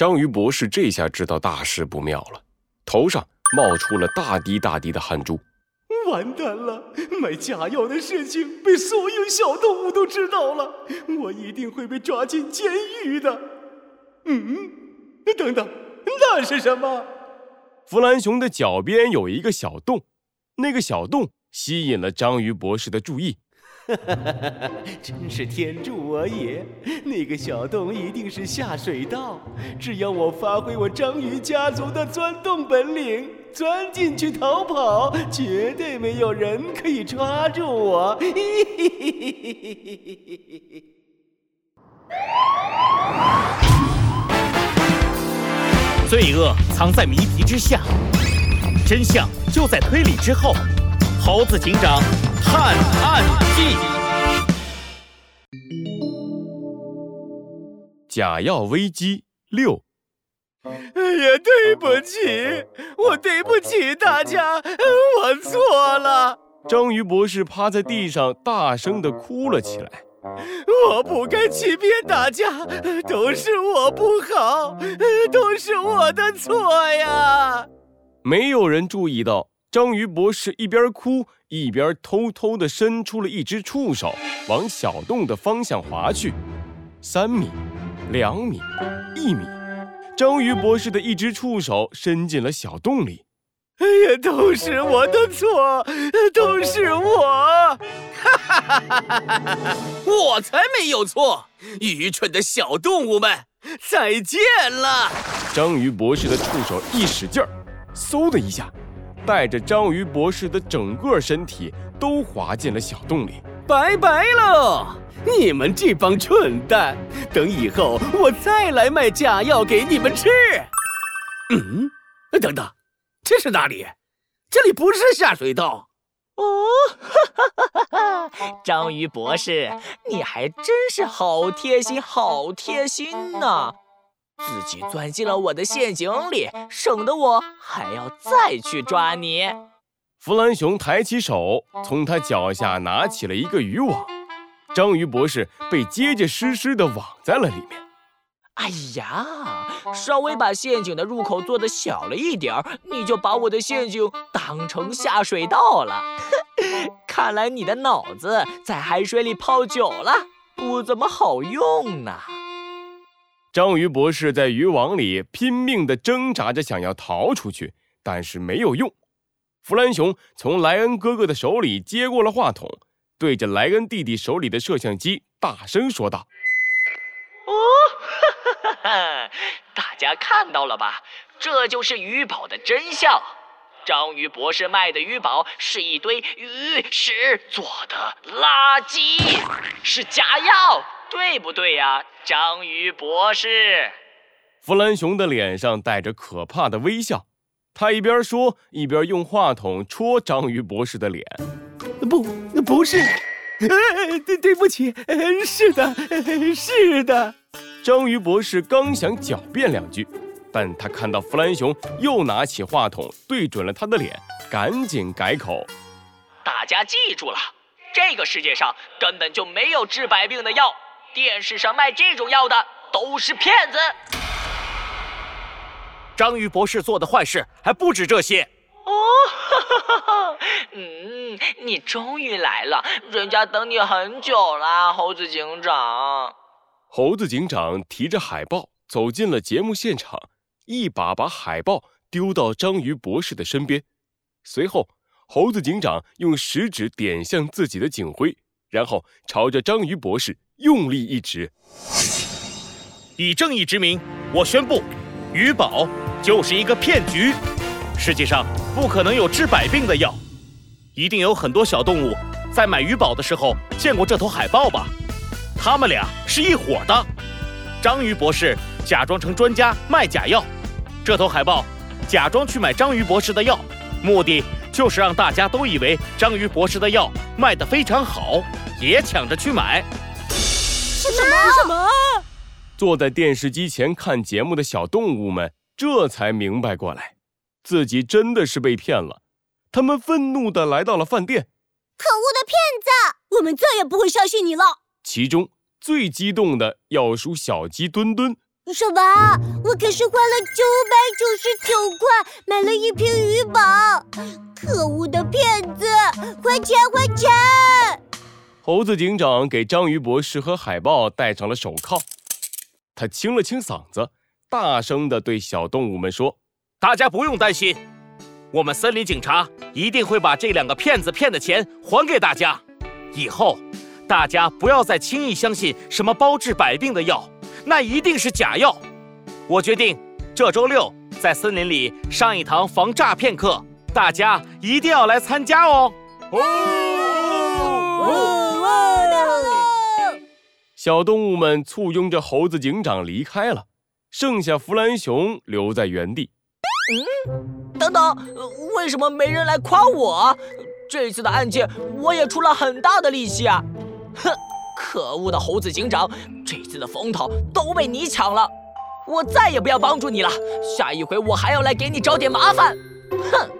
章鱼博士这下知道大事不妙了，头上冒出了大滴大滴的汗珠。完蛋了！卖假药的事情被所有小动物都知道了，我一定会被抓进监狱的。嗯，等等，那是什么？弗兰熊的脚边有一个小洞，那个小洞吸引了章鱼博士的注意。哈哈哈哈哈！真是天助我也！那个小洞一定是下水道，只要我发挥我章鱼家族的钻洞本领，钻进去逃跑，绝对没有人可以抓住我！嘿嘿嘿嘿嘿嘿嘿嘿！罪恶藏在谜题之下，真相就在推理之后。猴子警长探案记：假药危机六。哎呀，对不起，我对不起大家，我错了。章鱼博士趴在地上，大声的哭了起来。我不该欺骗大家，都是我不好，都是我的错呀。没有人注意到。章鱼博士一边哭一边偷偷地伸出了一只触手，往小洞的方向划去。三米，两米，一米，章鱼博士的一只触手伸进了小洞里。哎呀，都是我的错，都是我！哈哈哈哈哈哈！我才没有错！愚蠢的小动物们，再见了！章鱼博士的触手一使劲儿，嗖的一下。带着章鱼博士的整个身体都滑进了小洞里，拜拜喽！你们这帮蠢蛋，等以后我再来卖假药给你们吃。嗯，等等，这是哪里？这里不是下水道。哦，哈哈哈哈哈！章鱼博士，你还真是好贴心，好贴心呐！自己钻进了我的陷阱里，省得我还要再去抓你。弗兰熊抬起手，从他脚下拿起了一个渔网，章鱼博士被结结实实的网在了里面。哎呀，稍微把陷阱的入口做的小了一点儿，你就把我的陷阱当成下水道了。看来你的脑子在海水里泡久了，不怎么好用呢。章鱼博士在渔网里拼命地挣扎着，想要逃出去，但是没有用。弗兰熊从莱恩哥哥的手里接过了话筒，对着莱恩弟弟手里的摄像机大声说道：“哦，哈哈哈哈！大家看到了吧？这就是鱼宝的真相。章鱼博士卖的鱼宝是一堆鱼屎做的垃圾，是假药。”对不对呀，章鱼博士？弗兰熊的脸上带着可怕的微笑，他一边说一边用话筒戳章鱼博士的脸。不，不是，对对不起，是的，是的。章鱼博士刚想狡辩两句，但他看到弗兰熊又拿起话筒对准了他的脸，赶紧改口。大家记住了，这个世界上根本就没有治百病的药。电视上卖这种药的都是骗子。章鱼博士做的坏事还不止这些。哦，哈哈哈！嗯，你终于来了，人家等你很久了，猴子警长。猴子警长提着海报走进了节目现场，一把把海报丢到章鱼博士的身边。随后，猴子警长用食指点向自己的警徽，然后朝着章鱼博士。用力一指，以正义之名，我宣布，鱼宝就是一个骗局。世界上不可能有治百病的药，一定有很多小动物在买鱼宝的时候见过这头海豹吧？他们俩是一伙的。章鱼博士假装成专家卖假药，这头海豹假装去买章鱼博士的药，目的就是让大家都以为章鱼博士的药卖得非常好，也抢着去买。什么？什么？坐在电视机前看节目的小动物们这才明白过来，自己真的是被骗了。他们愤怒地来到了饭店。可恶的骗子！我们再也不会相信你了。其中最激动的要数小鸡墩墩什么？我可是花了九百九十九块买了一瓶鱼宝！可恶的骗子，还钱还钱！猴子警长给章鱼博士和海豹戴上了手铐，他清了清嗓子，大声地对小动物们说：“大家不用担心，我们森林警察一定会把这两个骗子骗的钱还给大家。以后，大家不要再轻易相信什么包治百病的药。”那一定是假药。我决定这周六在森林里上一堂防诈骗课，大家一定要来参加哦！哦小动物们簇拥着猴子警长离开了，剩下弗兰熊留在原地。嗯，等等，为什么没人来夸我？这次的案件我也出了很大的力气啊！哼。可恶的猴子警长，这次的风头都被你抢了，我再也不要帮助你了。下一回我还要来给你找点麻烦。哼！